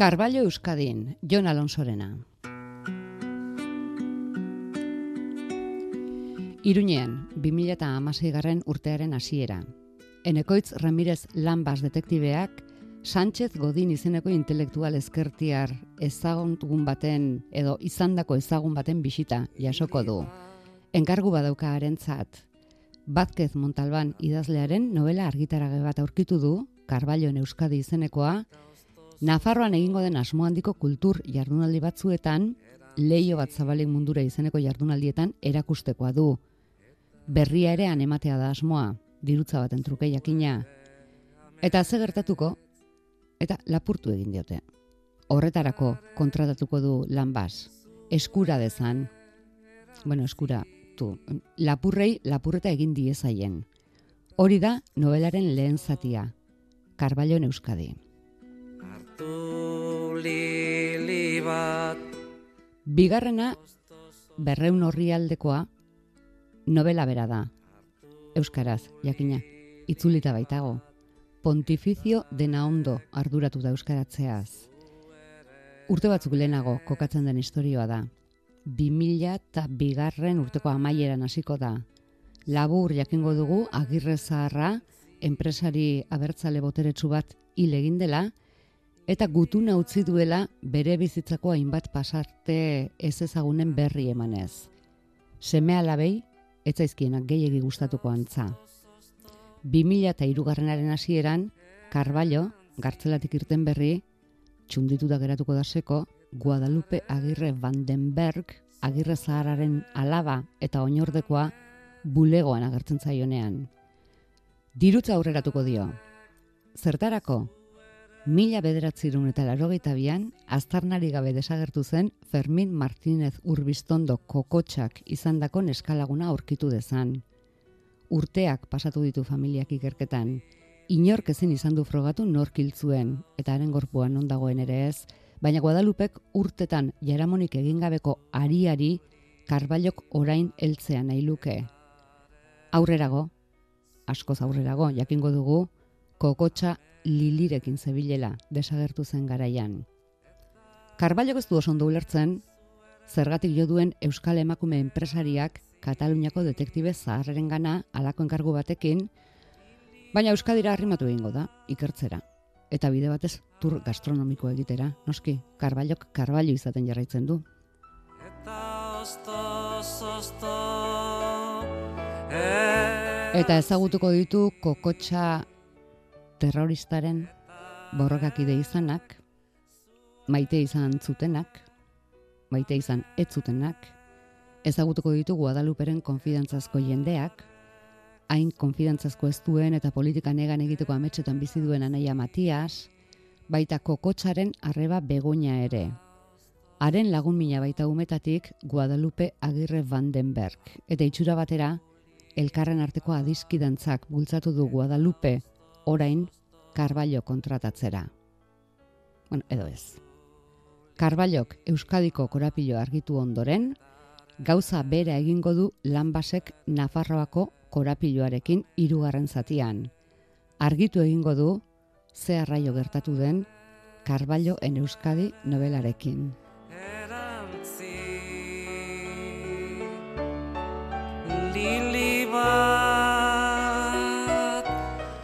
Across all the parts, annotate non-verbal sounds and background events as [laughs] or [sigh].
Carballo Euskadin, Jon Alonsorena. Iruñean, 2006 garren urtearen hasiera. Enekoitz Ramirez Lambas detektibeak Sánchez Godin izeneko intelektual ezkertiar ezaguntun baten edo izandako ezagun baten bisita jasoko du. Enkargu badauka harentzat. Bazkez Montalban idazlearen novela argitarage bat aurkitu du, Carballo Euskadi izenekoa, Nafarroan egingo den asmo handiko kultur jardunaldi batzuetan, leio bat zabalik mundura izeneko jardunaldietan erakustekoa du. Berria ere anematea da asmoa, dirutza baten truke jakina. Eta ze gertatuko, eta lapurtu egin diote. Horretarako kontratatuko du lanbaz, eskura dezan, bueno, eskura, tu, lapurrei lapurreta egin diezaien. Hori da novelaren lehen zatia, Karballo Euskadi. Bigarrena, berreun horri aldekoa, novela bera da. Euskaraz, jakina, itzulita baitago. Pontifizio dena ondo arduratu da euskaratzeaz. Urte batzuk lehenago kokatzen den istorioa da. 2000 eta bigarren urteko amaieran hasiko da. Labur jakingo dugu agirre zaharra, enpresari abertzale boteretsu bat hil egin dela, eta gutuna utzi duela bere bizitzako hainbat pasarte ez ezagunen berri emanez. Seme alabei, etzaizkienak gehiegi gustatuko antza. 2000 eta irugarrenaren hasieran, Carballo, gartzelatik irten berri, txunditu da geratuko daseko, Guadalupe Agirre Vandenberg, Agirre Zahararen alaba eta oinordekoa bulegoan agertzen zaionean. Dirutza aurreratuko dio. Zertarako, mila bederatzirun eta larogeita bian, aztarnari gabe desagertu zen Fermin Martínez Urbistondo kokotxak izandako neskalaguna aurkitu dezan urteak pasatu ditu familiak ikerketan. Inork ezin izan du frogatu nork zuen eta haren gorpuan non dagoen ere ez, baina Guadalupek urtetan jaramonik egingabeko ariari karbailok orain heltzea nahi luke. Aurrerago, askoz aurrerago, jakingo dugu, kokotxa lilirekin zebilela desagertu zen garaian. Karbailok ez du oso ondo ulertzen, zergatik jo duen Euskal Emakume enpresariak Kataluniako detektibe zaharren gana alako enkargu batekin, baina Euskadira arrimatu egingo da, ikertzera. Eta bide batez tur gastronomiko egitera, noski, karbailok karbailo izaten jarraitzen du. Eta ezagutuko ditu kokotxa terroristaren borrokakide izanak, maite izan zutenak, maite izan ez zutenak, ezagutuko ditu Guadaluperen konfidantzazko jendeak, hain konfidantzazko ez duen eta politika negan egiteko ametxetan bizi duen anaia Matias, baita kokotxaren arreba begonia ere. Haren lagun mina baita umetatik Guadalupe Agirre Vandenberg. Eta itxura batera, elkarren arteko adiskidantzak bultzatu du Guadalupe orain Carballo kontratatzera. Bueno, edo ez. Carballoak Euskadiko korapilo argitu ondoren, gauza bera egingo du lanbasek Nafarroako korapiloarekin hirugarren zatian. Argitu egingo du ze arraio gertatu den Carballo en Euskadi novelarekin.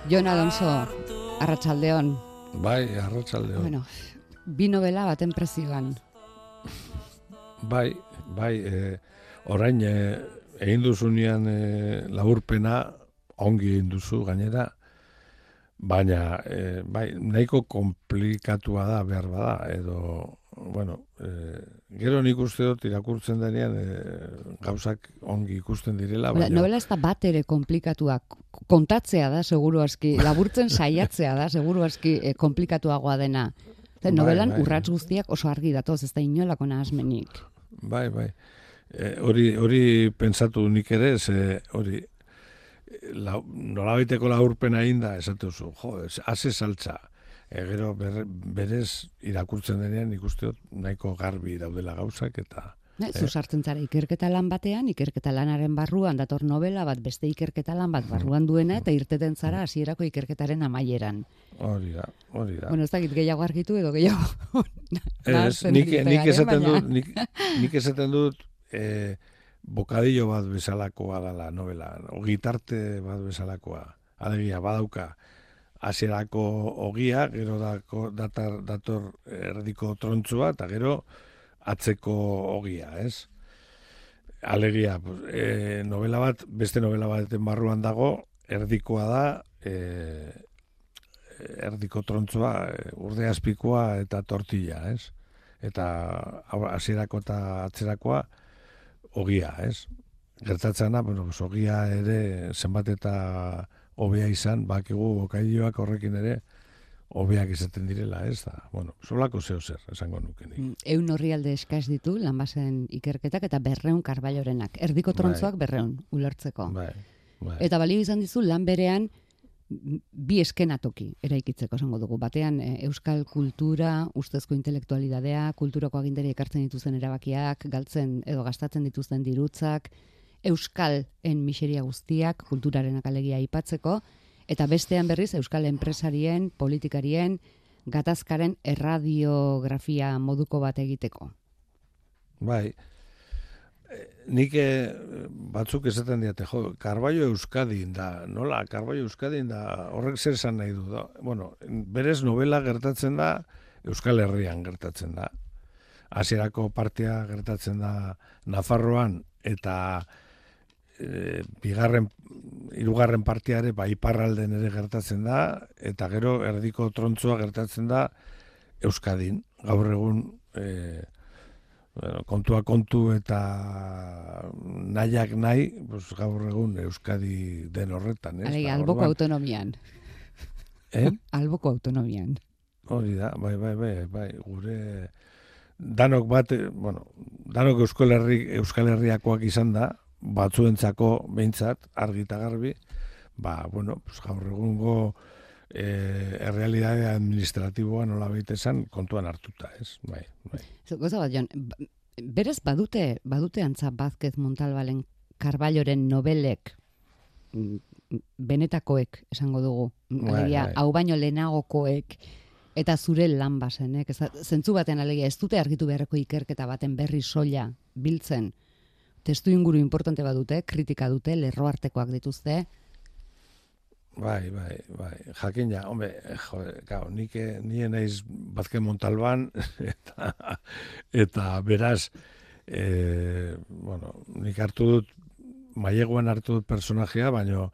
Jon Alonso, Arratsaldeon. Bai, Arratsaldeon. Bueno, bi novela baten prezioan. Bai, bai, e, orain e, egin duzunean e, laburpena ongi egin duzu gainera, baina e, bai, nahiko komplikatua da behar bada, edo, bueno, e, gero nik uste dut irakurtzen denean e, gauzak ongi ikusten direla. Baina... Novela ez da bat ere komplikatua, kontatzea da, seguru aski, laburtzen saiatzea da, seguru aski e, komplikatuagoa dena. Zer, bai, novelan bai, urratz guztiak oso argi datoz, ez da inolako nahazmenik. Bai, bai. E, hori, hori pentsatu nik ere, ze hori la, nola baiteko laurpena inda, esatu zu, jo, haze saltza. E, gero berez irakurtzen denean ikusteot nahiko garbi daudela gauzak eta Ne, zu sartzen zara ikerketa lan batean, ikerketa lanaren barruan dator novela bat beste ikerketa lan bat barruan duena eta irteten zara hasierako ikerketaren amaieran. Hori da, hori da. Bueno, ez dakit gehiago argitu edo gehiago. Ez, nik, nik esaten dut, nik, nik esaten dut, eh, bokadillo bat bezalakoa dela novela, ogitarte bat bezalakoa. Alegia, badauka, hasierako ogia, gero dako, datar, dator erdiko trontzua, eta gero atzeko ogia, ez? Alegia, e, novela bat, beste novela baten barruan dago, erdikoa da, e, erdiko trontzua, e, urde azpikoa eta tortilla, ez? Eta hasierako eta atzerakoa ogia, ez? Gertatzena, bueno, ogia ere zenbat eta hobea izan, bakigu bokailloak horrekin ere hobeak izaten direla, ez da? Bueno, solako zeo zer, esango nuke nik. Mm, Eun horrialde eskaz ditu, lanbasen ikerketak eta berreun karballorenak. Erdiko Bai. trontzoak berreun, ulertzeko. Bai, bai. Eta balio izan dizu lan berean bi eskenatoki eraikitzeko esango dugu. Batean e, euskal kultura, ustezko intelektualidadea, kulturako agindari ekartzen dituzten erabakiak, galtzen edo gastatzen dituzten dirutzak, euskalen miseria guztiak, kulturarenak alegia aipatzeko, eta bestean berriz euskal enpresarien, politikarien, gatazkaren erradiografia moduko bat egiteko. Bai. Eh, Nik eh, batzuk esaten diate, jo, Carballo Euskadin da, nola, Carballo Euskadin da, horrek zer esan nahi du da. Bueno, berez novela gertatzen da, Euskal Herrian gertatzen da. Hasierako partea gertatzen da Nafarroan, eta e, bigarren, hirugarren partea ere, bai, iparralden ere gertatzen da, eta gero erdiko trontzoa gertatzen da Euskadin. Gaur egun, e, bueno, kontua kontu eta nahiak nahi, pues, gaur egun Euskadi den horretan, ez? Alegia, Ba, alboko orduan- autonomian. Eh? [laughs] Alboko autonomian. Hori da, bai, bai, bai, bai, gure danok bat, eh, bueno, danok Euskal, Herri, Euskal Herriakoak izan da, batzuentzako behintzat, argi eta garbi, ba, bueno, pues, gaur egungo eh, errealidade administratiboa nola esan kontuan hartuta, ez? Bai, bai. Goza bat, Jon, berez badute, badute antza Bazkez Montalbalen Karballoren nobelek mm, benetakoek esango dugu. Bai, Alegia, bai. hau baino lehenagokoek eta zure lan basenek. Ez, zentzu baten alegia, ez dute argitu beharreko ikerketa baten berri soila biltzen. Testu inguru importante badute, kritika dute, lerro artekoak dituzte. Bai, bai, bai. Jakin ja, hombre, jo, gau, nik eh, nien naiz Bazken Montalban [laughs] eta, eta beraz e, bueno, nik hartu dut maileguan hartu dut personajea, baino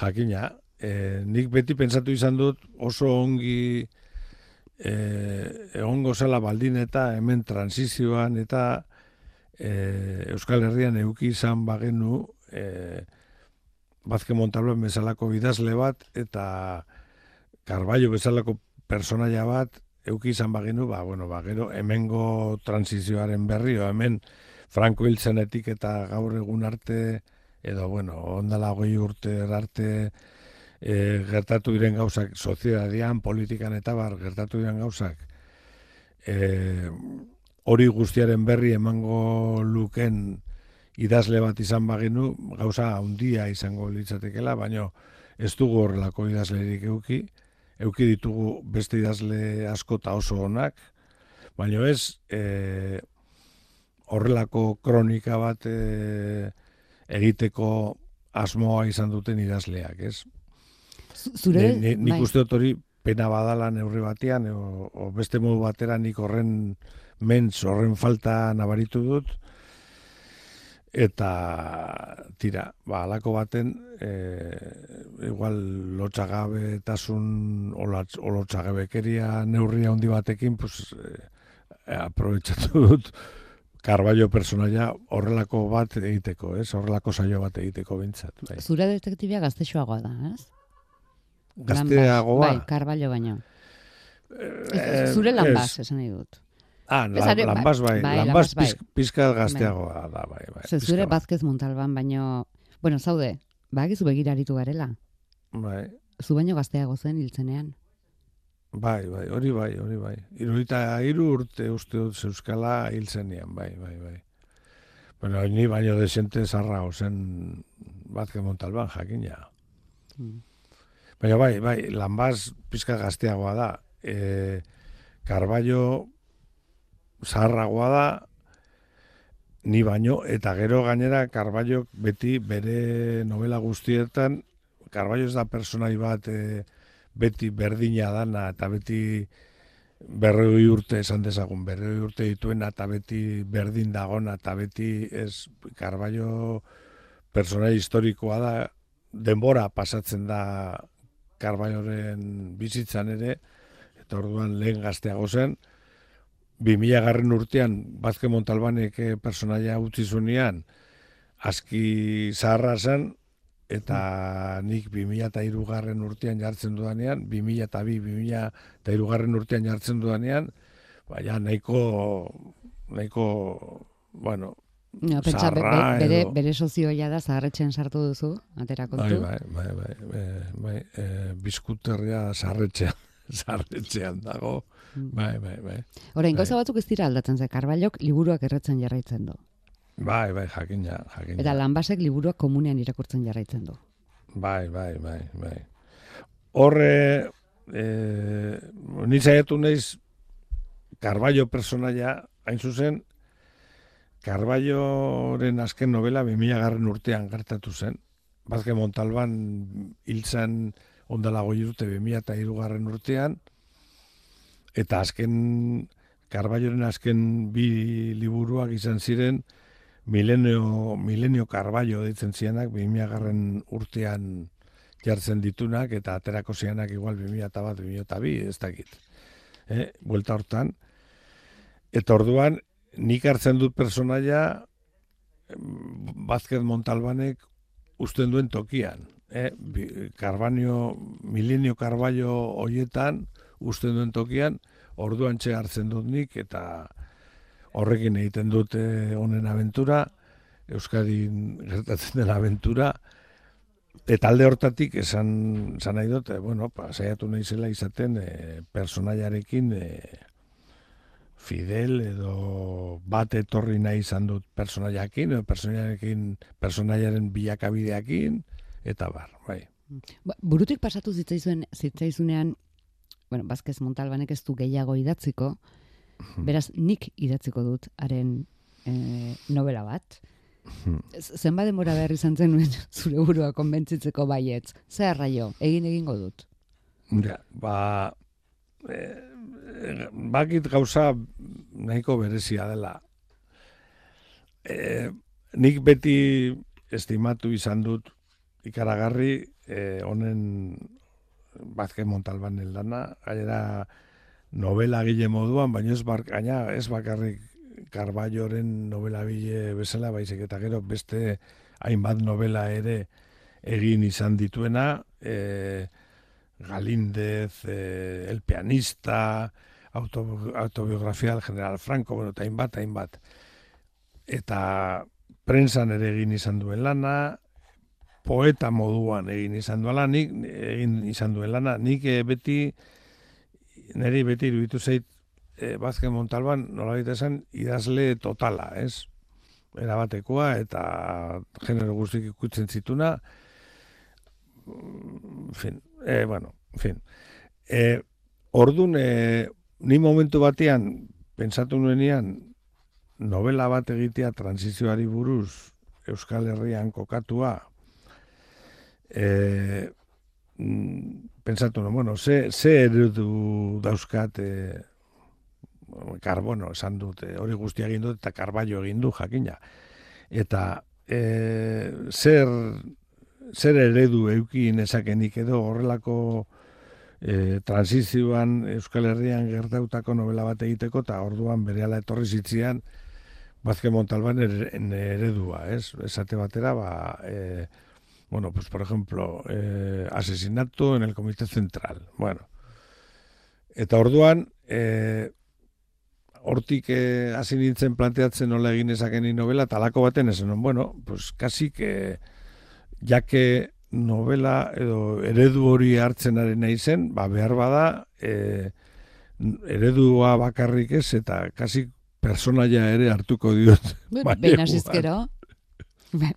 jakina, e, nik beti pentsatu izan dut oso ongi e, egongo zela baldin eta hemen transizioan eta e, Euskal Herrian euki izan bagenu e, Bazke Montalban bezalako idazle bat eta Carballo bezalako personaia bat euki izan bagenu, ba, bueno, ba, gero hemengo transizioaren berri, o hemen Franco hiltzenetik eta gaur egun arte, edo, bueno, ondala hogei urte arte e, gertatu diren gauzak, soziedadian, politikan eta bar, gertatu diren gauzak, e, hori guztiaren berri emango luken idazle bat izan bagenu, gauza handia izango litzatekela, baino ez dugu horrelako idazlerik euki, euki ditugu beste idazle asko eta oso onak, baino ez e, horrelako kronika bat e, egiteko asmoa izan duten idazleak, ez? Zu- Zure, Ni- ni- nik bai. uste dut hori pena badala neurri batean, o, o beste modu batera nik horren mentz, horren falta nabaritu dut, eta tira, ba, alako baten, e, igual lotxagabe tasun, o lotxagabekeria neurria handi batekin, pues, e, aprobetsatu [laughs] dut, Carballo personaia horrelako bat egiteko, ez? Horrelako saio bat egiteko bintzat. Bai. Zure detektibia gaztexoagoa da, ez? Gazteagoa. Bai, Carballo baino. Eh, Zure lan baz, esan nahi dut. Ah, Ez lan, are- lanbaz bai, bai, lanbaz bai. pizk, pizka gazteagoa da, bai, bai. Ze pizka zure bat. Bazkez Montalban baino, bueno, zaude, bagizu begiraritu garela. Bai, Zu baino gazteago zen hiltzenean. bai, bai, hori bai, hori bai. Irurita hiru urte uste dut zeuskala hil zenean, bai, bai, bai. Bueno, ni baino desente zarra zen Bazke Montalban jakina. Mm. Baina bai, bai, lanbaz pizka gazteagoa da. E, Karbaio zaharragoa da, ni baino, eta gero gainera Karbaio beti bere novela guztietan, Karbaio ez da personai bat e, beti berdina dana, eta beti berroi urte esan dezagun, berroi urte dituena, eta beti berdin dagona, eta beti ez Karbaio personai historikoa da, denbora pasatzen da Karbaioren bizitzan ere, eta orduan lehen gazteago zen, 2000 garren urtean, Bazke Montalbanek eh, personaia utzi zunean, aski zaharra zen, eta nik 2000 eta garren urtean jartzen dudanean, 2000 eta 2000 eta garren urtean jartzen dudanean, baina nahiko, nahiko, bueno, No, pentsa, bere, bere sozioa da zaharretxean sartu duzu, aterako bai, bai, bai, bai, bai, bai, e, bizkuterria zaharretxean, [laughs] zaharretxean dago, mm. Bai, bai, bai. Hora, ingoza bai. batzuk ez dira aldatzen ze, karbaiok liburuak erretzen jarraitzen du. Bai, bai, jakin ja, jakin Eta lanbasek liburuak komunean irakurtzen jarraitzen du. Bai, bai, bai, bai. Horre, e, nizaiatu neiz, karbaio personaia, hain zuzen, Carballoren azken novela 2000 garren urtean gertatu zen. Bazke Montalban hiltzen ondala goi urte 2000 eta garren urtean. Eta azken, Carballoren azken bi liburuak izan ziren, Milenio, Milenio Carballo ditzen zianak, 2000 garren urtean jartzen ditunak, eta aterako zianak igual 2000 eta bat, 2000 eta bi, ez dakit. Eh, buelta hortan. Eta orduan, nik hartzen dut personaia Bazket Montalbanek usten duen tokian. Eh? Karbanio, milenio karbaio hoietan usten duen tokian, orduan txe hartzen dut nik, eta horrekin egiten dute honen aventura, Euskadin gertatzen den aventura, eta alde hortatik esan, esan nahi dut, bueno, pa, saiatu nahi zela izaten e, personaiarekin e, fidel edo bat etorri nahi izan dut personaiakin, edo personaiarekin, personaiaren bilakabideakin, eta bar, bai. Ba, burutik pasatu zitzaizuen, zitzaizunean, bueno, Bazkez Montalbanek ez du gehiago idatziko, hmm. beraz, nik idatziko dut, haren e, novela bat. Hmm. Zenba demora behar izan zenuen [laughs] zure burua konbentzitzeko baietz. Zer raio, egin egingo dut? Ja, ba, e, bakit gauza nahiko berezia dela. E, nik beti estimatu izan dut ikaragarri e, honen bazke montalban eldana, gainera novela gile moduan, baina ez, bar, gaina, ez bakarrik Carballoren novela bile bezala, baizik eta gero beste hainbat novela ere egin izan dituena, e, Galíndez, eh, El pianista, autobiografia del general Franco, bueno, eta hainbat, hainbat. Eta prensan ere egin izan duen lana, poeta moduan egin izan duen lana, nik, egin izan duen lana, nik e, beti, niri beti iruditu zeit, e, Bazken Montalban, nola esan, idazle totala, ez? Erabatekoa eta genero guztik ikutzen zituna, en fin, e, bueno, en fin. E, ordun, e, ni momentu batean, pentsatu nuenean, novela bat egitea transizioari buruz Euskal Herrian kokatua, e, pentsatu nuen, bueno, ze, ze erudu dauzkat e, karbono, esan dut, hori guztia egin dut, eta karbaio egin du, jakina. Eta e, zer zer eredu euki nezakenik edo horrelako e, transizioan Euskal Herrian gertautako novela bat egiteko eta orduan berehala etorri zitzian Bazke Montalban eredua, ez? Esate batera, ba, e, bueno, pues por ejemplo, e, asesinato en el Comité Central. Bueno, eta orduan, e, hortik e, hasi nintzen planteatzen nola egin ezaken novela, talako baten esan, bueno, pues casi que jake novela edo eredu hori hartzen ari nahi ba behar bada e, eredua bakarrik ez eta kasi personaia ere hartuko diot. [laughs] Behin asizkero.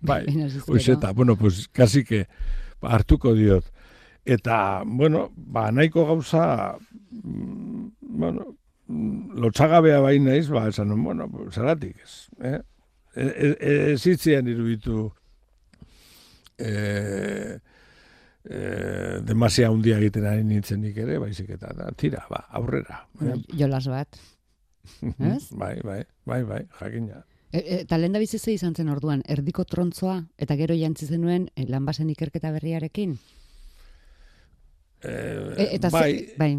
Bai, oizeta, bueno, pues, kasi que hartuko diot. Eta, bueno, ba, nahiko gauza, mm, bueno, mm, lotxagabea bain naiz, ba, esan, bueno, zaratik ez. Eh? Ez e, e, e iruditu e, e, demasia hundia egiten ari nintzen nik ere, baizik eta, da, tira, ba, aurrera. Eh? Jolas bat. [laughs] Ez? bai, bai, bai, bai, jakina. E, e, eta lehen da bizitze izan zen orduan, erdiko trontzoa, eta gero jantzi zenuen e, lanbasen ikerketa berriarekin? E, e, eta bai, ze, bai.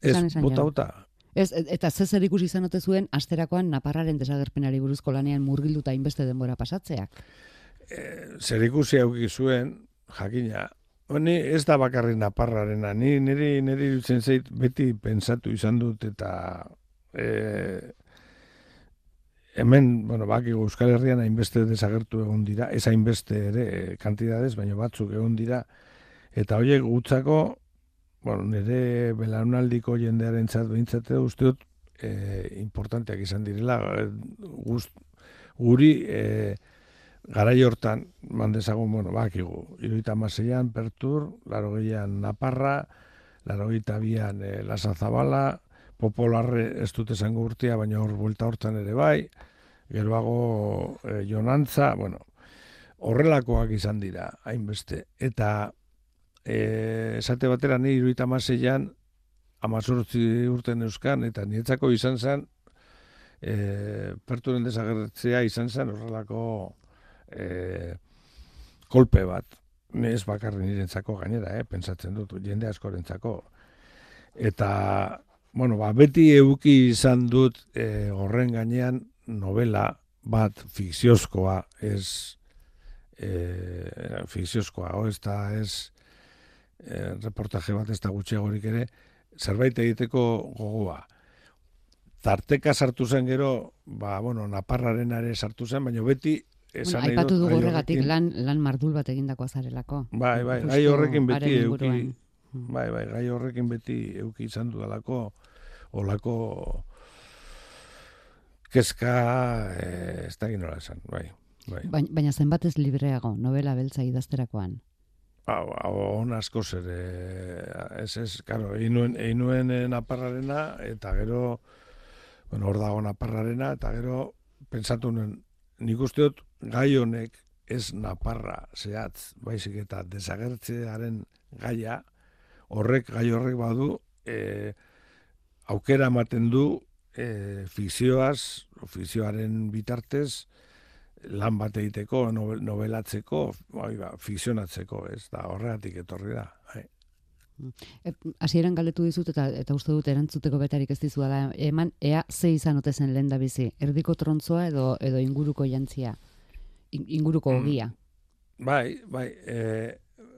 Ez, bota, bota. Ez, eta ze zer ikusi zen zuen, asterakoan naparraren desagerpenari buruzko lanean murgilduta inbeste denbora pasatzeak? E, zer ikusi hauki zuen, jakina, Ni ez da bakarri naparrarena, ni niri, niri dutzen zait beti pensatu izan dut eta e, hemen, bueno, baki Euskal Herrian hainbeste desagertu egon dira, ez hainbeste ere kantidades, baina batzuk egon dira, eta horiek gutzako, bueno, nire belaunaldiko jendearen txat behintzate usteot, e, importanteak izan direla, e, gust, guri e, gara hortan, mandezagun, bueno, baki gu, iruita maseian, pertur, laro gehian naparra, laro bian e, lasa zabala, popularre ez dute zango urtea, baina hor buelta hortan ere bai, geroago e, jonantza, bueno, horrelakoak izan dira, hainbeste. Eta e, esate batera ni iruita maseian, amazortzi urten euskan, eta nietzako izan zen, e, perturen desagertzea izan zen horrelako e, kolpe bat. Ez bakarri nirentzako gainera, eh, pentsatzen dut, jende askorentzako. Eta, bueno, ba, beti euki izan dut e, horren gainean novela bat fikziozkoa ez e, fikziozkoa o ez da ez e, reportaje bat ez da gutxiagorik ere zerbait egiteko gogoa tarteka sartu zen gero ba, bueno, naparraren ere sartu zen baina beti esan bueno, aipatu dugu horregatik lan, lan mardul bat egindako azarelako bai, bai, gai horrekin beti euki, bai, bai, gai horrekin beti euki izan dudalako olako kezka eh, ez da ginola esan, bai. bai. Baina zenbat ez libreago, novela beltza idazterakoan? Hau, hau, on asko zer, ez ez, karo, einuen, einuen naparrarena, eta gero, bueno, hor dago naparrarena, eta gero, pentsatu nuen, nik usteot, gai honek ez naparra zehatz, baizik eta desagertzearen gaia, horrek, gai horrek badu, e, aukera ematen du e, fikzioaz, fikzioaren bitartez, lan bat egiteko, nobelatzeko, bai, ba, fikzionatzeko, ez da, horregatik etorri da. Bai. Hasieran galdetu dizut eta eta uste dut erantzuteko betarik ez dizu da eman ea ze izan ote zen lenda bizi erdiko trontzoa edo edo inguruko jantzia inguruko mm. ogia bai bai e,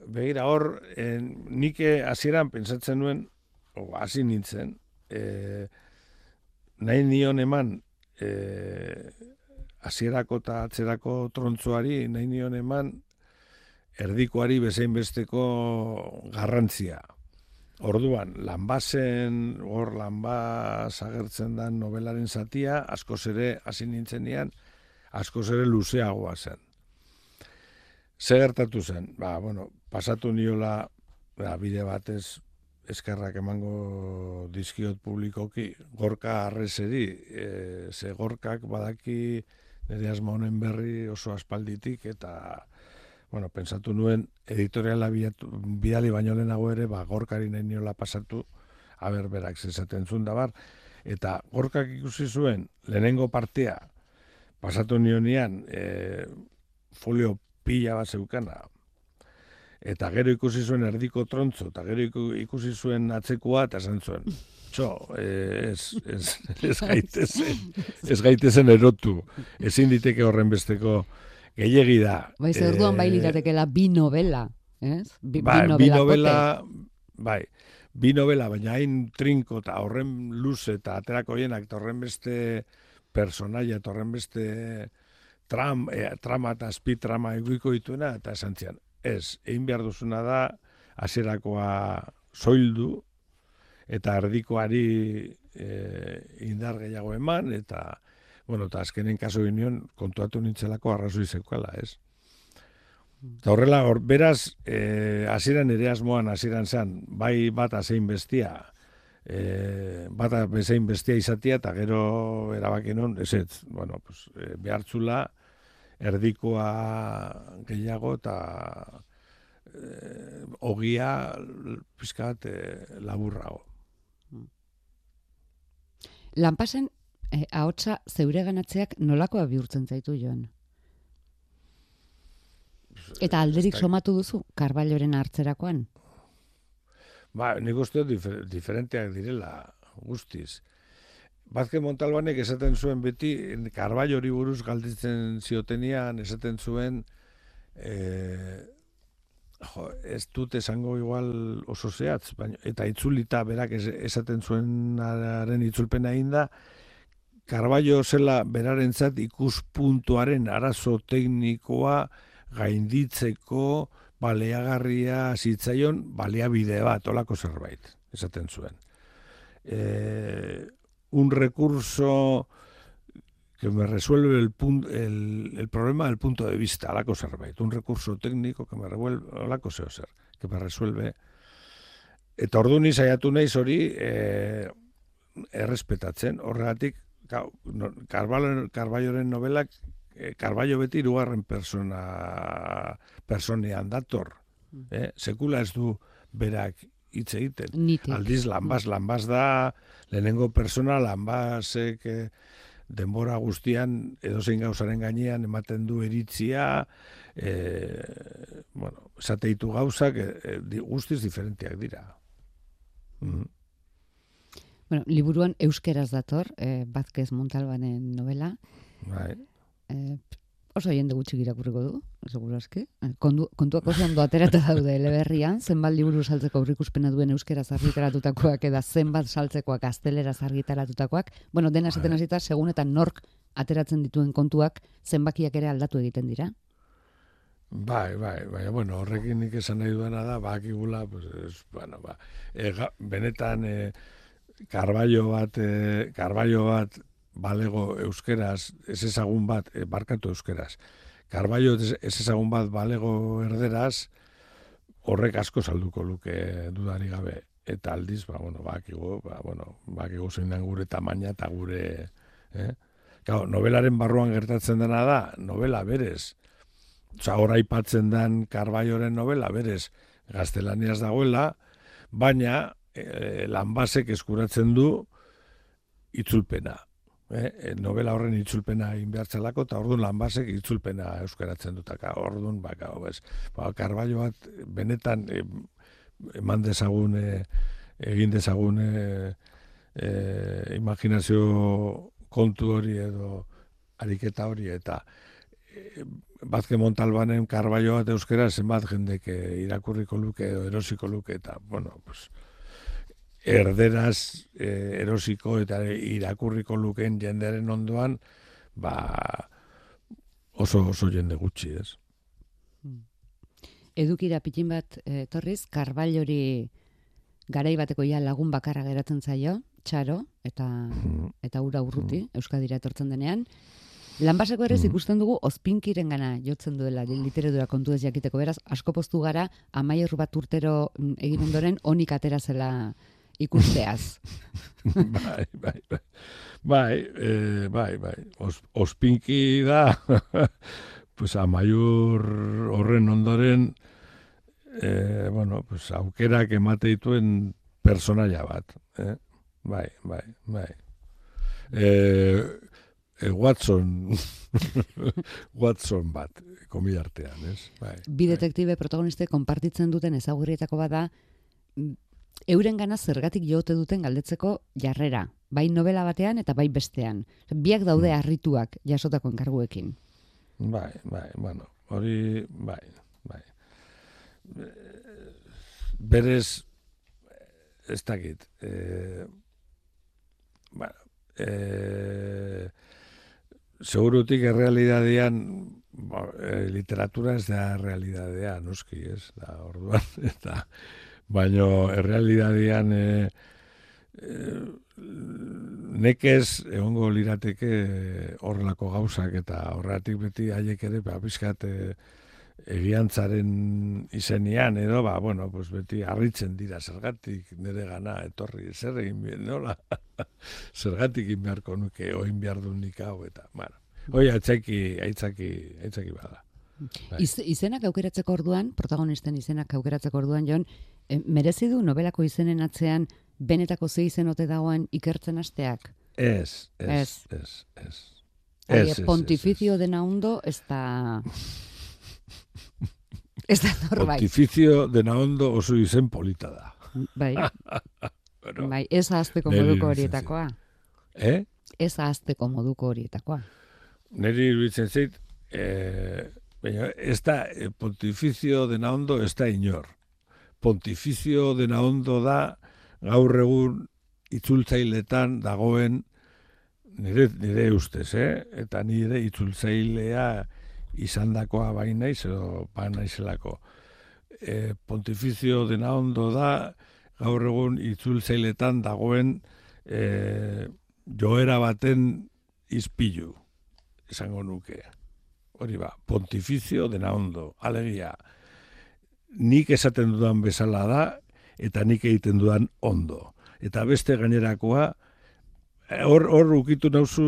begira hor e, nik hasieran pentsatzen nuen o hasi nintzen e, nahi nion eman e, asierako eta atzerako trontzoari, nahi nion eman erdikoari bezein besteko garrantzia. Orduan, lanbazen, hor lanbaz agertzen da novelaren zatia, asko ere hasi nintzen nian, asko ere luzeagoa zen. Zer gertatu zen? Ba, bueno, pasatu niola, ba, bide batez, eskerrak emango dizkiot publikoki gorka arrezeri, e, ze gorkak badaki nire asma honen berri oso aspalditik eta bueno, pensatu nuen editoriala bidali baino lehenago ere ba, gorkari nahi niola pasatu haber berak zezaten zuen bar eta gorkak ikusi zuen lehenengo partea pasatu nionian e, folio pila bat zeukana eta gero ikusi zuen erdiko trontzo, eta gero ikusi zuen atzekoa, eta esan zuen, txo, ez, ez, ez gaitezen, ez gaitezen erotu, ezin diteke horren besteko gehiagi da. Bai, zer duan bai liratekela bi novela, ez? Bi, bai, bi novela, bai, bi novela, baina hain trinko eta horren luze eta aterako hienak, eta horren beste personaia, eta horren beste tram, e, trama eta azpi trama eguiko dituena, eta esan Ez, egin behar duzuna da, azerakoa soildu, eta erdikoari e, indar gehiago eman, eta, bueno, eta azkenen kaso ginen kontuatu nintzelako arrazoi zeukala, ez? Eta horrela, hor, beraz, e, aziran ere asmoan, aziran zen, bai bat azein bestia, e, bata bezain bestia izatia eta gero erabaki non ez ez, bueno, pues, e, behartzula erdikoa gehiago eta e, ogia pizkat e, laburrago. Lanpasen e, ahotsa zeure ganatzeak nolakoa bihurtzen zaitu joan? Eta alderik somatu duzu, karballoren hartzerakoan? Ba, nik uste difer, diferenteak direla guztiz. Bazke Montalbanek esaten zuen beti, karbai hori buruz galditzen ziotenian, esaten zuen, e, jo, ez dut esango igual oso zehatz, baina, eta itzulita berak esaten zuen haren itzulpena inda, Karbaio zela berarentzat ikuspuntuaren arazo teknikoa gainditzeko, baleagarria zitzaion baleabide bat, olako zerbait, esaten zuen. E, un recurso que me resuelve el, punto, el, el problema del punto de vista, alako zerbait. Un recurso técnico que me revuelve, olako zeo zer, que me resuelve. Eta ordu ni saiatu naiz hori e, errespetatzen, horregatik, Carballoren novelak Carballo beti irugarren persona personean dator. Mm. Eh? Sekula ez du berak hitz egiten. Aldiz lanbaz, lanbaz da, lehenengo persona lanbazek eh, denbora guztian edozein gauzaren gainean ematen du eritzia, eh, bueno, esateitu gauzak eh, guztiz diferentiak dira. Mm. Bueno, liburuan euskeraz dator, eh, Bazkez Montalbanen novela. Bai eh, oso jende gutxi irakurriko du, seguru aski. Eh, kontu, kontuak oso ondo aterata [laughs] daude eleberrian, zenbat liburu saltzeko aurrikuspena duen euskera argitaratutakoak eta zenbat saltzekoak gaztelera argitaratutakoak. Bueno, dena esaten bai. hasita segun eta nork ateratzen dituen kontuak zenbakiak ere aldatu egiten dira. Bai, bai, bai, bueno, horrekin nik esan nahi duena da, bakigula, pues, es, bueno, ba, e, benetan, e, karbaio bat, e, karbaio bat, balego euskeraz, ez ezagun bat, e, barkatu euskeraz. Karbaio ez ezagun bat balego erderaz, horrek asko salduko luke dudari gabe. Eta aldiz, ba, bueno, bakigu, ba, bueno, bakigu zein gure tamaina eta gure... Eh? Gau, novelaren barruan gertatzen dena da, novela berez. Osa, hor aipatzen den karbaioren novela berez, gaztelaniaz dagoela, baina e, lanbasek eskuratzen du itzulpena eh, e, novela horren itzulpena egin behartzelako, eta orduan lanbasek itzulpena euskaratzen dutaka. Orduan, baka, bez, ba, karbaio bat, benetan, eman dezagun, e, egin dezagun, e, e, imaginazio kontu hori edo ariketa hori, eta e, Bazke Montalbanen karbaio bat euskara zenbat jendek irakurriko luke edo erosiko luke eta bueno, pues, erderaz e, erosiko eta irakurriko luken jenderen ondoan, ba, oso oso jende gutxi, ez? Hmm. Edukira pitin bat e, torriz, karbailori garai bateko ja lagun bakarra geratzen zaio, txaro, eta, hmm. eta ura urruti, mm. Euskadira etortzen denean. Lanbaseko ere ikusten dugu ospinkiren gana jotzen duela literatura kontu ez jakiteko beraz, asko postu gara, amaierru bat urtero mm, egin ondoren, onik atera zela ikusteaz. [laughs] bai, bai, bai. Bai, eh, bai, bai. Os, ospinki da, [laughs] pues amaiur horren ondoren, eh, bueno, pues aukerak emate dituen personaia bat. Eh? Bai, bai, bai. Eh, eh, Watson, [laughs] Watson bat, komi artean, ez? Bai, Bi bai. detektibe protagoniste konpartitzen duten ezagurrietako bada, euren gana zergatik jote duten galdetzeko jarrera, bai novela batean eta bai bestean. Biak daude hmm. harrituak jasotako enkarguekin. Bai, bai, bueno, hori, bai, bai. Berez, ez dakit, e, bueno, e, segurutik errealidadean, ba, e, literatura ez da realidadea, noski, ez, da, orduan, [laughs] eta, baino errealitatean e, eh, nekez egongo lirateke horrelako gauzak eta horretik beti haiek ere ba bizkat eh, egiantzaren izenian edo ba bueno pues beti harritzen dira zergatik nere gana etorri zer egin nola [laughs] zergatik egin beharko nuke oin behar du nik hau eta bueno hoi aitzaki aitzaki aitzaki bada bai. Iz, izenak aukeratzeko orduan protagonisten izenak aukeratzeko orduan jon e, merezi du novelako izenen atzean benetako ze izenote dagoen ikertzen asteak ez ez ez ez Ez, pontificio de Naundo está [laughs] Ez da norbait. Pontificio de Naondo oso izen polita da. Bai. [laughs] bueno, bai, ez azteko moduko horietakoa. Eh? Ez azteko moduko horietakoa. Neri iruditzen zait, eh, baina ez da, eh, pontificio de Naondo ez da inor. Pontificio de Naondo da gaur egun itzultzailetan dagoen nire, nire ustez, eh? eta nire itzultzailea izandakoa bai naiz edo ba naizelako. E, pontifizio dena ondo da gaur egun itzultzailetan dagoen e, joera baten izpilu esango nuke. Hori ba, pontifizio dena ondo. Alegia, nik esaten dudan bezala da eta nik egiten dudan ondo. Eta beste gainerakoa, hor hor ukitu nauzu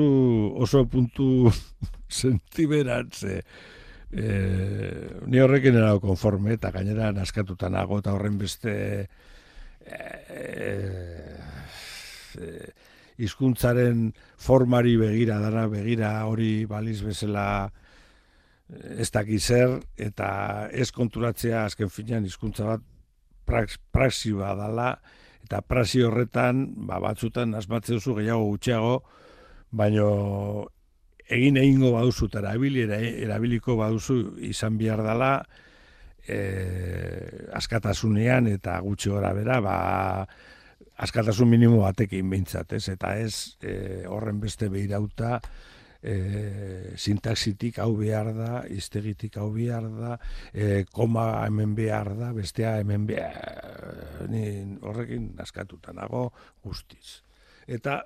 oso puntu [laughs] sentiberantze. Eh, ni horrekin era konforme eta gainera naskatuta nago eta horren beste eh, hizkuntzaren formari begira dara begira hori baliz bezala ez daki zer eta ez konturatzea azken finean hizkuntza bat praxi dala eta praxi horretan ba, batzutan asmatze duzu gehiago gutxiago baino egin egingo baduzu eta erabili, erabiliko baduzu izan behar dela e, askatasunean eta gutxi gora bera, ba, askatasun minimo batekin behintzat, ez? Eta ez e, horren beste behirauta e, sintaxitik hau behar da, iztegitik hau behar da, e, koma hemen behar da, bestea hemen behar, ni horrekin askatuta nago guztiz. Eta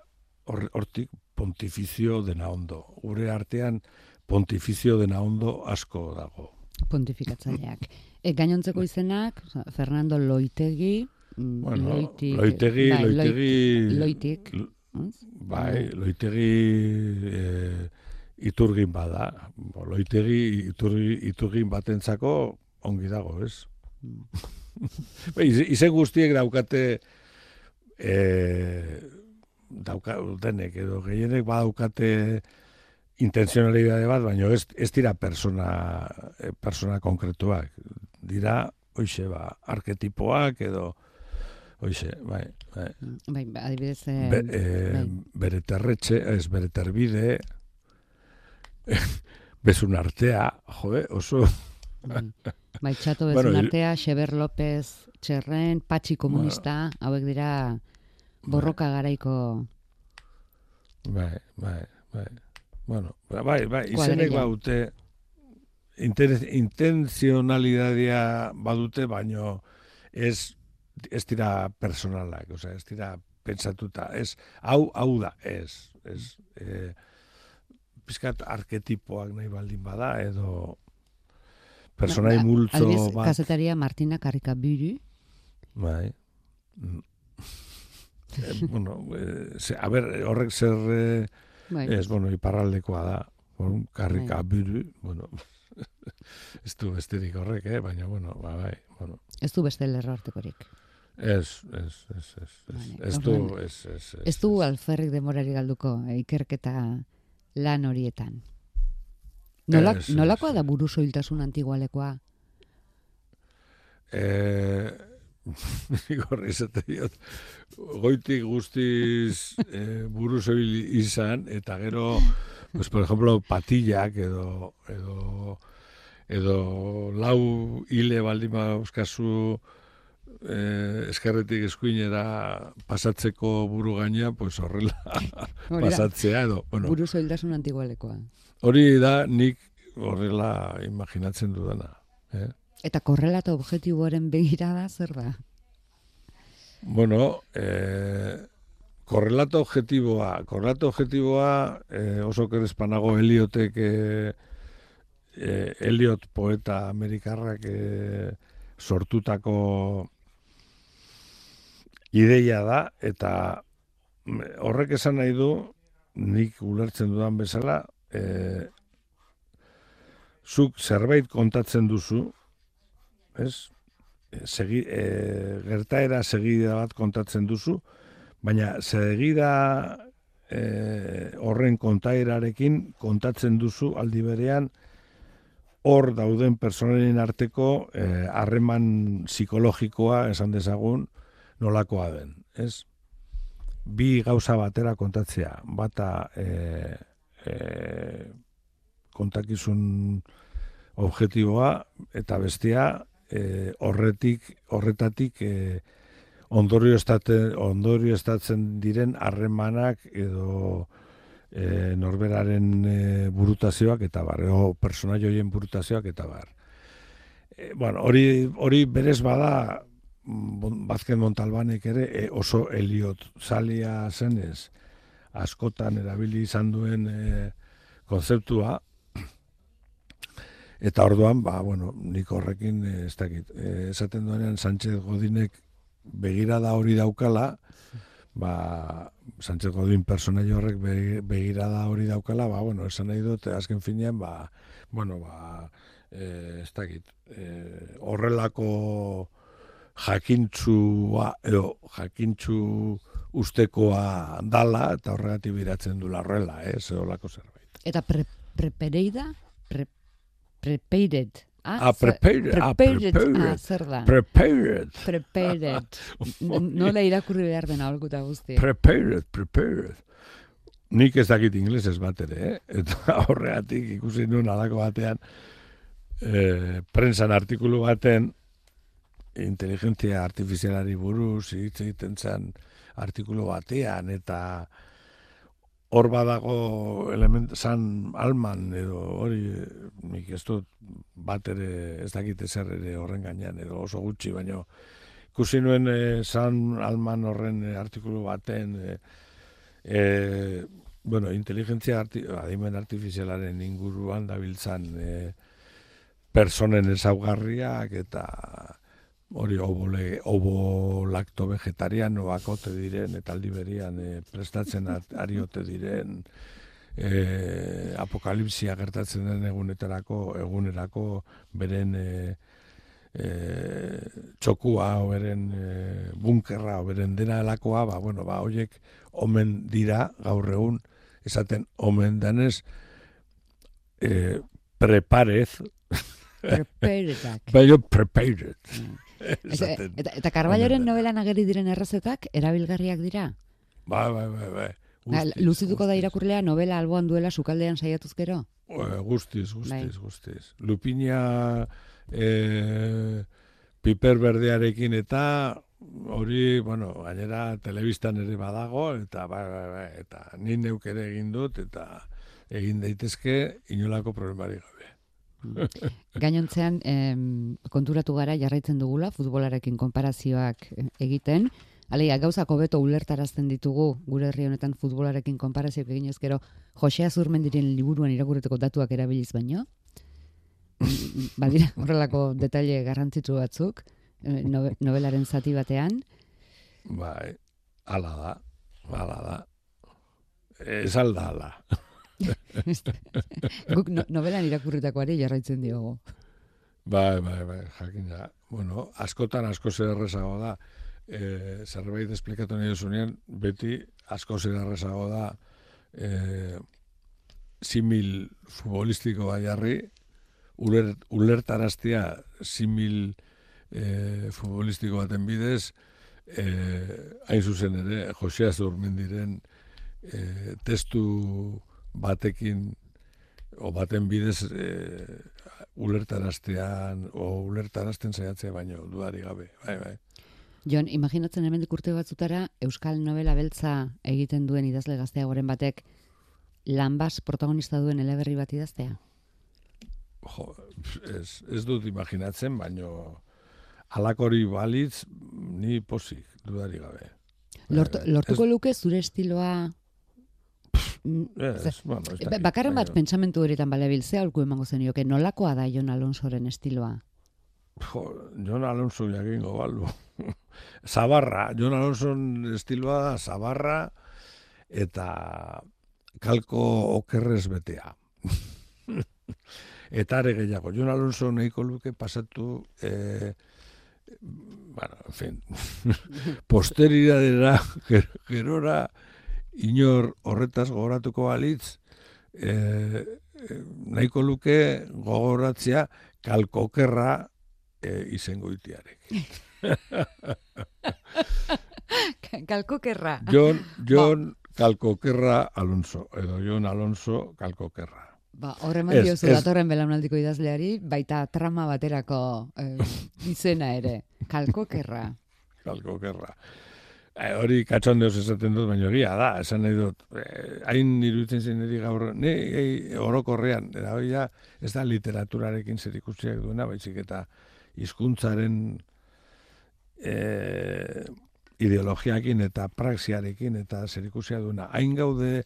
hortik pontifizio dena ondo. Gure artean pontifizio dena ondo asko dago. Pontifikatzaileak. [laughs] E, gainontzeko izenak, Fernando Loitegi, mm, bueno, loitik, loitegi, bai, loitegi, loitik, bai, loitegi e, iturgin bada. Loitegi iturgi, iturgin batentzako ongi dago, ez? [laughs] Mm. izen guztiek daukate eh, dauka denek edo gehienek badaukate intenzionalidade bat, baina ez, ez dira persona, eh, persona konkretuak. Dira, hoxe, ba, arketipoak edo, hoxe, bai, bai. Bai, adibidez... Eh, Be, eh, bai. Bere terretxe, ez bere terbide, [laughs] bezun artea, jode, oso... Bai, bai txato [laughs] bezun bueno, artea, Xeber López, Txerren, Patxi Komunista, hauek dira borroka bai. garaiko bai, bai, bai. Bueno, bai, bai, izenek baute intenzionalidadia badute, baino ez ez dira personalak, o sea, ez dira pentsatuta, ez hau hau da, ez, ez eh pizkat arketipoak nahi baldin bada edo personai ba, multzo bat. Kasetaria Martina Karrika Biru. Bai. Eh, bueno, eh, a ver, horrek zer eh, bai. es, bueno, iparraldekoa da. Bon, karrika bai. bueno, [laughs] ez du besterik horrek, eh? baina, bueno, ba, bai, bueno. Ez du beste lerro hartekorik. Ez, ez, ez, ez, ez, ez du, ez, ez, ez, ez du alferrik demorari galduko eh, ikerketa lan horietan. Nolak, es, nolakoa da buruzo hiltasun antigualekoa? Eh, [laughs] Igor, esate diot, goitik guztiz e, buruz izan, eta gero, pues, por ejemplo, patillak edo, edo, edo lau hile baldima euskazu eh, eskerretik eskuinera pasatzeko buru gaina, pues horrela pasatzea edo. Bueno, buru zoildasun antigualekoa. Hori da nik horrela imaginatzen dudana. Eh? Eta korrelato objektiboaren begirada zer da? Bueno, eh, korrelato objetiboa, korrelato objetiboa eh, oso kerezpanago Eliotek eh, Eliot poeta amerikarrak eh, sortutako ideia da eta mm, horrek esan nahi du nik ulertzen dudan bezala eh, zuk zerbait kontatzen duzu ez? Segi, e, gertaera segida bat kontatzen duzu, baina segida e, horren kontaerarekin kontatzen duzu aldi berean hor dauden personen arteko e, harreman psikologikoa esan dezagun nolakoa den, ez? Bi gauza batera kontatzea, bata e, e, kontakizun objektiboa eta bestea e, horretik horretatik e, ondorio estate ondorio estatzen diren harremanak edo e, norberaren e, burutazioak eta bar edo personaio hoien burutazioak eta bar e, bueno hori hori berez bada Bazken Montalbanek ere e, oso Eliot salia zenez askotan erabili izan duen e, konzeptua Eta orduan, ba, bueno, nik horrekin, eh, ez dakit, eh, esaten duenean Sánchez Godinek begirada hori daukala, ba, Sánchez Godin personaio horrek begirada hori daukala, ba, bueno, esan nahi dut, azken finean, ba, bueno, ba, e, ez dakit, e, horrelako jakintxua, edo jakintxu ustekoa dala, eta horregatik biratzen du horrela, eh, zeolako zerbait. Eta pre, prepereida, pre, prepared. Ah, ah prepared. Ah, prepared. Ah, zer da? Prepared. Prepared. [laughs] Nola irakurri behar dena holkuta guzti. Prepared, prepared. Nik ez dakit inglés ez bat ere, eh? Eta [laughs] horreatik ikusi nuen alako batean eh, prensan artikulu baten inteligentzia artifizialari buruz hitz egiten zen artikulu batean eta hor badago element san alman edo hori nik ez dut bat ere ez dakite zer ere horren gainean edo oso gutxi baino ikusi nuen e, san alman horren e, artikulu baten e, e, bueno, inteligentzia arti, adimen artifizialaren inguruan dabiltzan e, personen ezaugarriak eta hori obole, obo lakto vegetariano akote diren eta aldi berian e, prestatzen ariote diren e, apokalipsia gertatzen den egunetarako egunerako beren e, e, txokua beren e, bunkerra beren dena elakoa ba, bueno, ba, oiek omen dira gaur egun esaten omen danez e, preparez Preparedak. [laughs] Baina prepared. Mm. Eta, eta, eta Karbaioren novelan ageri diren errezetak erabilgarriak dira? Bai, bai, bai. Ba, luzituko da irakurlea novela alboan duela sukaldean saiatuz gero? guztiz, guztiz, bai. guztiz. Lupina e, piper berdearekin eta hori, bueno, gainera telebistan ere badago, eta bai, bai, bai, eta ni neuk ere egin dut, eta egin daitezke inolako problemari gabe. [laughs] Gainontzean, em, konturatu gara jarraitzen dugula, futbolarekin konparazioak eh, egiten. Aleia, gauzako beto ulertarazten ditugu gure herri honetan futbolarekin konparazioak egin ezkero, Josea Zurmendiren liburuan irakurreteko datuak erabiliz baino. [laughs] Badira, horrelako detaile garrantzitsu batzuk, eh, novelaren zati batean. Bai, ala da, ala da. Ez alda, ala. [laughs] Guk no, novelan irakurritakoari jarraitzen diogu. Bai, bai, bai, jakin da. Bueno, askotan asko zer da. E, zerbait esplikatu nahi duzunean, beti asko zer da e, simil futbolistiko bai uler, ulertaraztia simil e, futbolistiko baten bidez, e, hain zuzen ere, Josea Zurmendiren e, testu batekin o baten bidez e, ulertaraztean o ulertarazten saiatzea baino duari gabe. Bai, bai. Jon, imaginatzen hemen urte batzutara Euskal Novela Beltza egiten duen idazle gazteagoren batek lanbaz protagonista duen eleberri bat idaztea? Jo, ez, ez dut imaginatzen, baino alakori balitz ni posik, dudari gabe. Lort, bai, bai. lortuko luke zure estiloa... Mm, Ez, bueno, ez ba- dakit, Bakarren bat pentsamentu horietan balebil, ze aholku emango zenioke, nolakoa da Jon Alonsoren estiloa? Jo, Jon Alonso jakingo balu. [laughs] Zabarra, Jon Alonso estiloa da Zabarra eta kalko okerrez betea. [laughs] eta are gehiago, Jon Alonso nahiko luke pasatu eh, bueno, en fin, [laughs] posteridadera, ger- gerora, inor horretaz gogoratuko balitz, eh, eh, nahiko luke gogoratzea kalkokerra e, izango itiarek. [laughs] Kalkokerra. Jon, Jon Kalkokerra Alonso, edo Jon Alonso Kalkokerra. Ba, horren Ez, diozu datorren belaunaldiko idazleari, baita trama baterako eh, izena ere. Kalkokerra. [laughs] Kalkokerra. E, hori katxondeoz esaten dut, baina egia da, esan nahi dut. E, hain iruditzen zen niri gaur, ne, e, orokorrean, eta hori da, ez da literaturarekin zer ikusiak duena, baizik eta hizkuntzaren e, ideologiakin eta praxiarekin eta zer ikusia duena. Hain gaude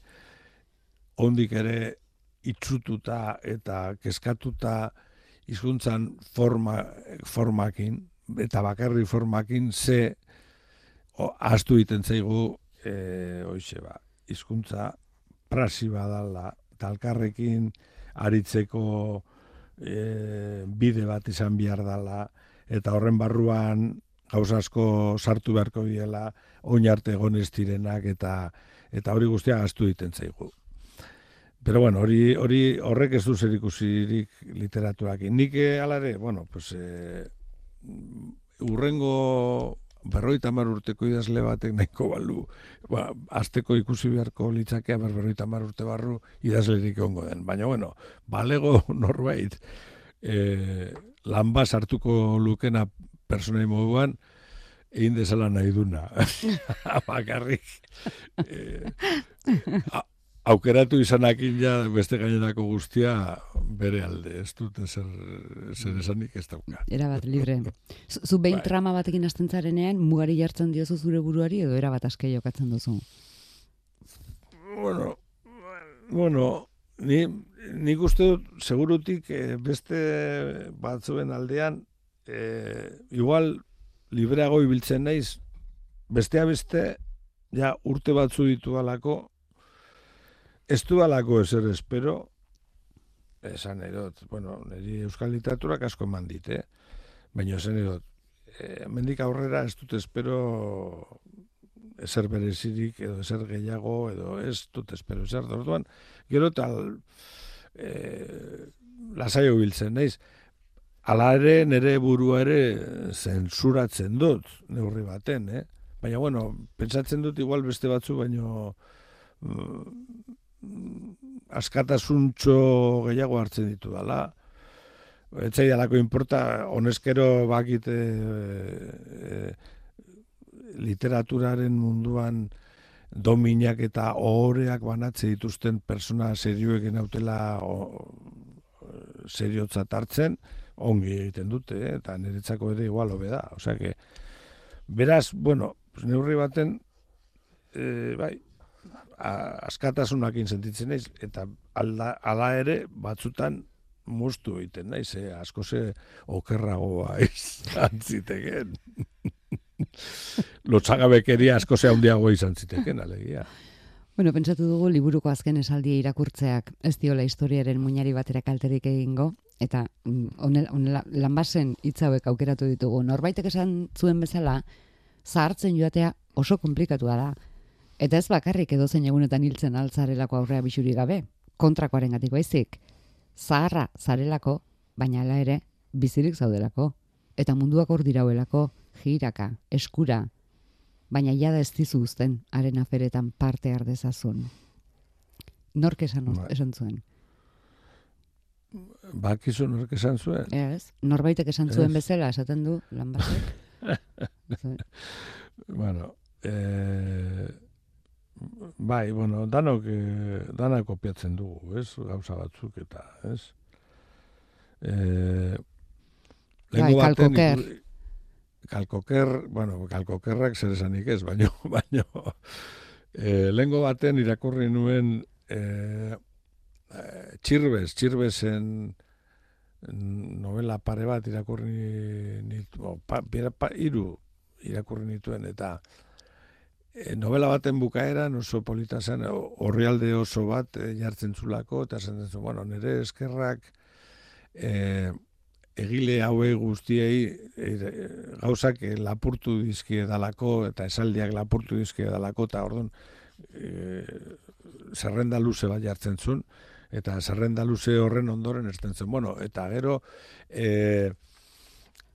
ondik ere itxututa eta kezkatuta hizkuntzan forma, formakin, eta bakarri formakin ze astu egiten zaigu e, hoixe ba, hizkuntza prasi badala, talkarrekin aritzeko e, bide bat izan behar dala, eta horren barruan gauza asko sartu beharko diela, oin arte egon ez direnak, eta, eta hori guztia astu egiten zaigu. Pero bueno, hori, hori horrek ez du zer ikusirik literaturakin. Nik hala ere, bueno, pues, eh, urrengo berroita mar urteko idazle batek nahiko balu, ba, azteko ikusi beharko litzakea ber berroita mar urte barru idazlerik ongo den. Baina, bueno, balego [laughs] norbait, eh, lan bat sartuko lukena personai moduan, egin dezala nahi duna. [laughs] Bakarrik. Eh, a- [laughs] aukeratu izanakin ja beste gainerako guztia bere alde, ez dut zer, zer esanik ez dauka. Erabat libre. Zu, behin Bai. trama batekin hasten zarenean, mugari jartzen diozu zure buruari edo erabat aske jokatzen duzu. Bueno, bueno, ni, nik uste dut, segurutik eh, beste batzuen aldean, eh, igual libreago ibiltzen naiz, bestea beste, ja urte batzu ditu alako, ez du alako ezer espero, esan dut, bueno, niri euskal literaturak asko eman dit, eh? baina esan nahi dut, eh, mendik aurrera ez dut espero ezer berezirik edo ezer gehiago edo ez dut espero ezer orduan gero tal e, lasai biltzen naiz Hala ere, nire burua ere zentsuratzen dut, neurri baten, eh? Baina, bueno, pentsatzen dut igual beste batzu, baino mm, askatasuntxo gehiago hartzen ditu dala. Etzai dalako importa, honezkero bakit e, e, literaturaren munduan dominak eta ohoreak banatze dituzten persona serioekin autela o, seriotzat hartzen, ongi egiten dute, eh? eta niretzako ere igual hobe da. Osea que, beraz, bueno, neurri baten, e, bai, askatasunakin sentitzen naiz, eta alda, ala ere batzutan mustu egiten naiz, eh? asko ze okerragoa [laughs] izan ziteken. Lotxagabekeria asko ze handiago izan ziteken, alegia. Bueno, pentsatu dugu liburuko azken esaldia irakurtzeak ez diola historiaren muinari batera kalterik egingo, eta mm, honela, honela lanbasen hitz hauek aukeratu ditugu. Norbaitek esan zuen bezala, zahartzen joatea oso komplikatua da. Eta ez bakarrik edo zein egunetan hiltzen altzarelako aurrea bisuri gabe, kontrakoaren gatik baizik. Zaharra zarelako, baina hala ere, bizirik zaudelako. Eta munduak hor dirauelako, jiraka, eskura, baina jada ez dizu uzten haren aferetan parte har dezazun. Nork esan, Bai. esan zuen? Bakizu nork esan zuen? Ez, norbaitek esan zuen Ez. bezala, esaten du, lan batek. [laughs] Bueno, eh, bai, bueno, danok, eh, danak kopiatzen dugu, ez, gauza batzuk eta, ez? Eh, Bai, kalkoker. ikur- kalkoker, bueno, kalkokerrak zer esanik ez, baino, [laughs] baino, e, lengo baten irakurri nuen e, txirbez, txirbesen novela pare bat irakurri nitu, pa, pa, iru irakurri nituen, eta e, novela baten bukaeran oso polita zen, horrialde oso bat e, jartzen zulako, eta zen bueno, nire eskerrak e, egile haue guztiei e, gauzak lapurtu dizkie dalako eta esaldiak lapurtu dizkie dalako eta orduan e, zerrenda luze bat jartzen zuen eta zerrenda luze horren ondoren ezten zen. Bueno, eta gero e,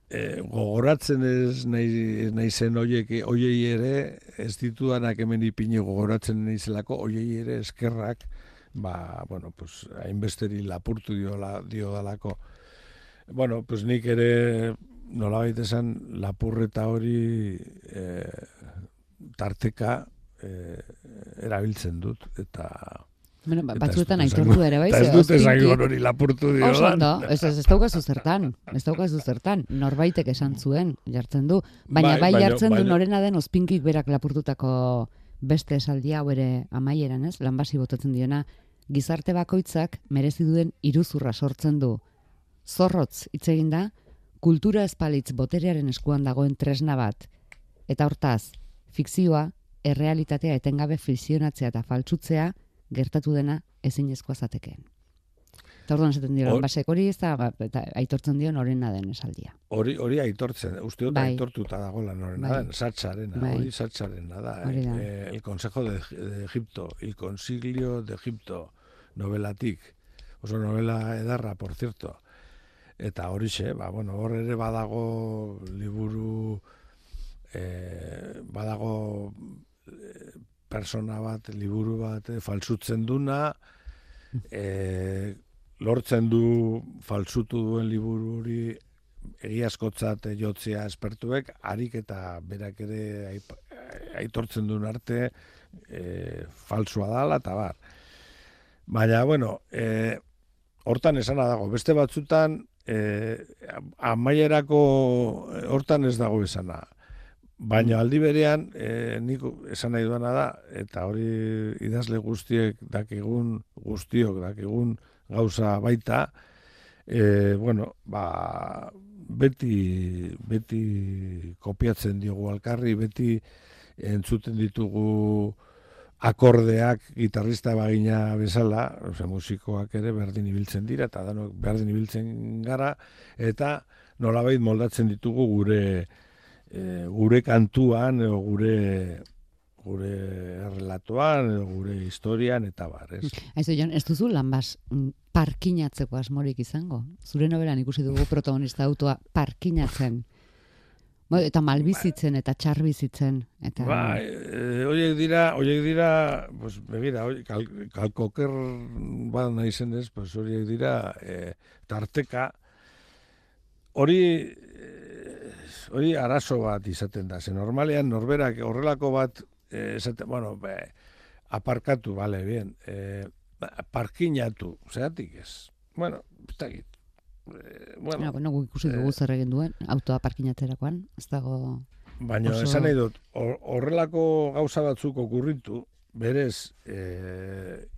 e, gogoratzen ez nahi, zen oiek, oiei ere ez ditudanak hemen ipini gogoratzen nahi zelako oiei ere eskerrak ba, bueno, pues, hainbesteri lapurtu dio, la, dio dalako bueno, pues nik ere nolabait esan lapurreta hori e, tarteka e, erabiltzen dut eta Bueno, ba, batzuetan aitortu ere, bai? Ez dut esan hori lapurtu dio. Oso, no, ez, ez, ez daukazu zertan, ez daukazu zertan, norbaitek esan zuen, jartzen du, baina bai, bai jartzen du norena den ospinkik berak lapurtutako beste esaldi hau ere amaieran, ez? Lanbasi botatzen diona, gizarte bakoitzak merezi duen iruzurra sortzen du zorrotz hitz egin da, kultura espalitz boterearen eskuan dagoen tresna bat, eta hortaz, fikzioa, errealitatea etengabe fizionatzea eta faltsutzea gertatu dena ezinezkoa zatekeen. Eta orduan esaten dira, basek hori ez da, ba, eta aitortzen dio norena den esaldia. Hori hori aitortzen, uste dut bai. aitortuta dagoela norena bai. den, satsarena, bai. hori satsarena da. Eh? Eh, el Consejo de, de Egipto, el Consiglio de Egipto, novelatik, oso novela edarra, por cierto, eta horixe, ba, bueno, hor ere badago liburu e, badago e, persona bat, liburu bat e, falsutzen duna [laughs] e, lortzen du falsutu duen liburu hori egiazkotzat jotzea espertuek, harik eta berak ere aitortzen duen arte e, falsua dala eta bar. Baina, bueno, e, hortan esana dago, beste batzutan eh, amaierako eh, hortan ez dago esana. Baina aldi berean, eh, nik esan nahi duana da, eta hori idazle guztiek dakigun, guztiok dakigun gauza baita, eh, bueno, ba, beti, beti kopiatzen diogu alkarri, beti entzuten ditugu akordeak gitarrista bagina bezala, ose, musikoak ere berdin ibiltzen dira, eta danok berdin ibiltzen gara, eta nolabait moldatzen ditugu gure e, gure kantuan, edo gure gure relatoan, edo gure historian, eta bar, ez? [laughs] Aizu, Jon, ez duzu lanbaz mm, parkinatzeko asmorik izango? Zure nobelan ikusi dugu protagonista autoa parkinatzen. Eta malbizitzen eta txarbizitzen eta Ba, e, horiek dira, horiek dira, pues begira, kal, kalkoker bat naizen ez, pues horiek dira e, tarteka hori e, hori arazo bat izaten da. Ze normalean norberak horrelako bat e, esaten, bueno, be, aparkatu, vale, bien. E, parkinatu, zeratik ez. Bueno, ez Eh, bueno, ja, bueno, ikusi dugu eh, zer egin duen, autoa parkinatzerakoan, ez dago... Baina, oso... esan nahi dut, horrelako gauza batzuk okurritu, berez, e,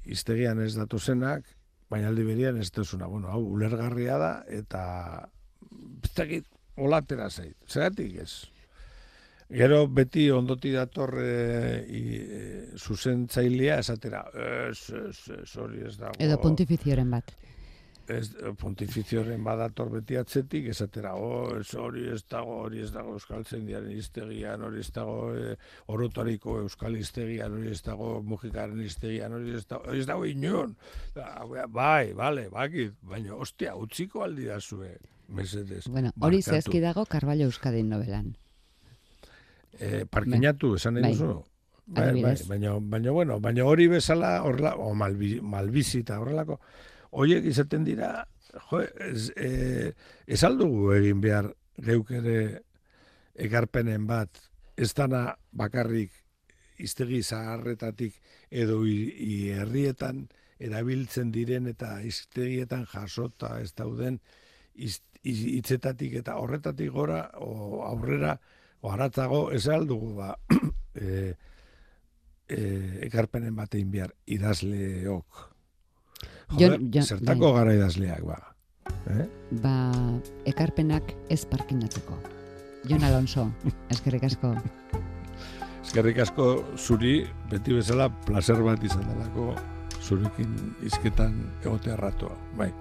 iztegian ez datu zenak, baina aldi berian ez duzuna, bueno, hau, ulergarria da, eta, biztakit, olatera zait, zeratik ez? Gero beti ondoti dator e, e, zuzentzailea esatera, ez, ez, ez, hori ez dago. Edo pontifizioren bat ez pontifizioaren badator beti atzetik, esatera, oh, ez hori ez dago, hori ez dago euskal zendiaren iztegian, hori ez dago e, orotariko euskal iztegian, hori ez dago mugikaren iztegian, hori ez dago, hori ez dago inon. Bai, bale, bakit, baina, ostia, utziko aldi da zue, mesedez. Bueno, hori zehazki dago Carballo Euskadin novelan. E, parkinatu, esan nahi bai. duzu? Bai, bai, baina, baina, bueno, baina hori bezala, horla, o malbizita, horrelako, Oiek izaten dira, jo, ez, e, ez aldugu egin behar geuk ere egarpenen bat, ez dana bakarrik iztegi zaharretatik edo herrietan erabiltzen diren eta iztegietan jasota ez dauden hitzetatik eta horretatik gora, o aurrera, o aratzago, ez aldugu, ba, [clears throat] e, e, ekarpenen batein behar idazleok. Joder, zertako bai. gara idazleak, ba. Eh? Ba, ekarpenak ez parkinatzeko. Jon Alonso, [laughs] eskerrik asko. eskerrik asko zuri, beti bezala, placer bat izan dalako, zurekin izketan egotea ratoa. Bai.